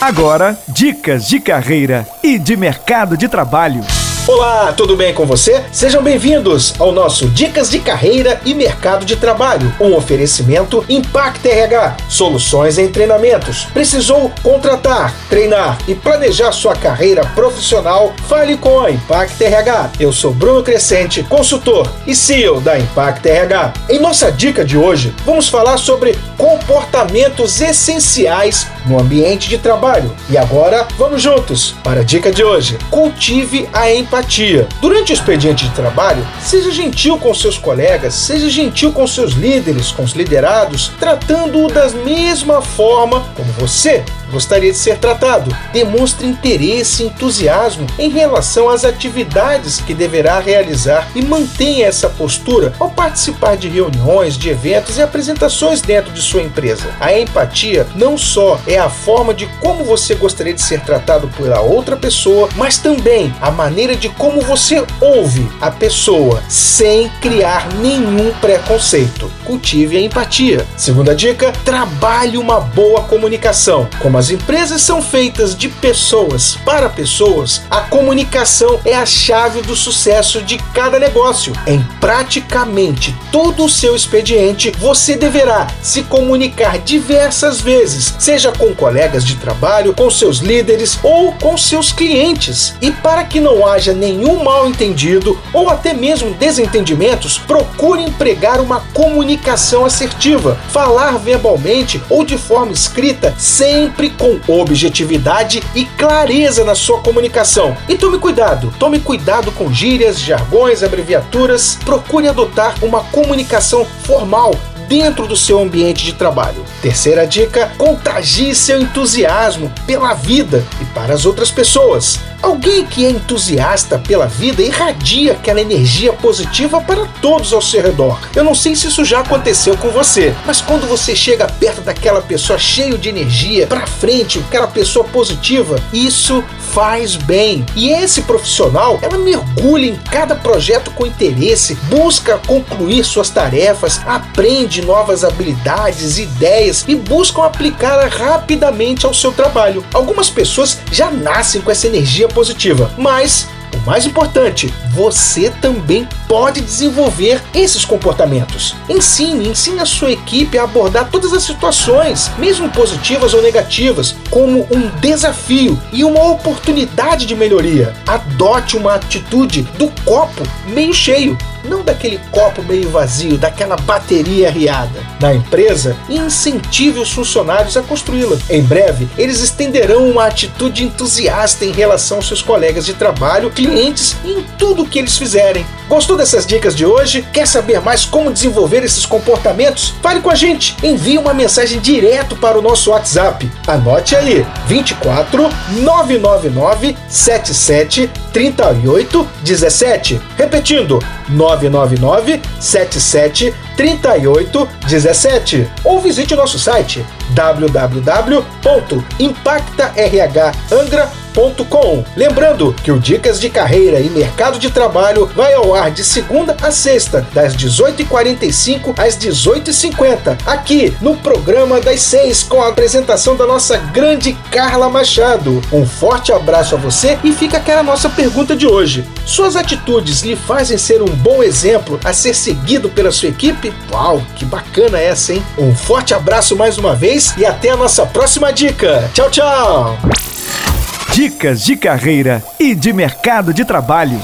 Agora, dicas de carreira e de mercado de trabalho. Olá, tudo bem com você? Sejam bem-vindos ao nosso Dicas de Carreira e Mercado de Trabalho, um oferecimento Impact RH, soluções em treinamentos. Precisou contratar, treinar e planejar sua carreira profissional? Fale com a Impact RH. Eu sou Bruno Crescente, consultor e CEO da Impact RH. Em nossa dica de hoje, vamos falar sobre comportamentos essenciais no ambiente de trabalho. E agora, vamos juntos para a dica de hoje. Cultive a empatia empatia. Durante o expediente de trabalho, seja gentil com seus colegas, seja gentil com seus líderes, com os liderados, tratando-o da mesma forma como você gostaria de ser tratado. Demonstre interesse e entusiasmo em relação às atividades que deverá realizar e mantenha essa postura ao participar de reuniões, de eventos e apresentações dentro de sua empresa. A empatia não só é a forma de como você gostaria de ser tratado pela outra pessoa, mas também a maneira de como você ouve a pessoa sem criar nenhum preconceito. Cultive a empatia. Segunda dica: trabalhe uma boa comunicação. Como como as empresas são feitas de pessoas para pessoas, a comunicação é a chave do sucesso de cada negócio. Em praticamente todo o seu expediente, você deverá se comunicar diversas vezes, seja com colegas de trabalho, com seus líderes ou com seus clientes. E para que não haja nenhum mal-entendido ou até mesmo desentendimentos, procure empregar uma comunicação assertiva, falar verbalmente ou de forma escrita sempre sempre com objetividade e clareza na sua comunicação. E tome cuidado, tome cuidado com gírias, jargões, abreviaturas. Procure adotar uma comunicação formal dentro do seu ambiente de trabalho. Terceira dica: contagie seu entusiasmo pela vida e para as outras pessoas. Alguém que é entusiasta pela vida irradia aquela energia positiva para todos ao seu redor. Eu não sei se isso já aconteceu com você, mas quando você chega perto daquela pessoa cheio de energia, para frente, aquela pessoa positiva, isso faz bem. E esse profissional, ela mergulha em cada projeto com interesse, busca concluir suas tarefas, aprende novas habilidades, ideias e buscam aplicá-la rapidamente ao seu trabalho. Algumas pessoas já nascem com essa energia positiva, mas o mais importante, você também pode desenvolver esses comportamentos. Ensine, ensine a sua equipe a abordar todas as situações, mesmo positivas ou negativas, como um desafio e uma oportunidade de melhoria. Adote uma atitude do copo meio cheio não daquele copo meio vazio, daquela bateria riada. Na empresa, incentive os funcionários a construí-la. Em breve, eles estenderão uma atitude entusiasta em relação aos seus colegas de trabalho, clientes e em tudo que eles fizerem. Gostou dessas dicas de hoje? Quer saber mais como desenvolver esses comportamentos? Fale com a gente. Envie uma mensagem direto para o nosso WhatsApp. Anote aí: 24 999 77 38 17. Repetindo: 999 77 38 17. Ou visite o nosso site www.impactarhangra.com Lembrando que o Dicas de Carreira e Mercado de Trabalho vai ao ar de segunda a sexta, das 18h45 às 18h50, aqui no programa das seis, com a apresentação da nossa grande Carla Machado. Um forte abraço a você e fica aquela nossa pergunta de hoje. Suas atitudes lhe fazem ser um bom exemplo a ser seguido pela sua equipe? Uau, que bacana essa, hein? Um forte abraço mais uma vez e até a nossa próxima dica. Tchau, tchau! Dicas de carreira e de mercado de trabalho.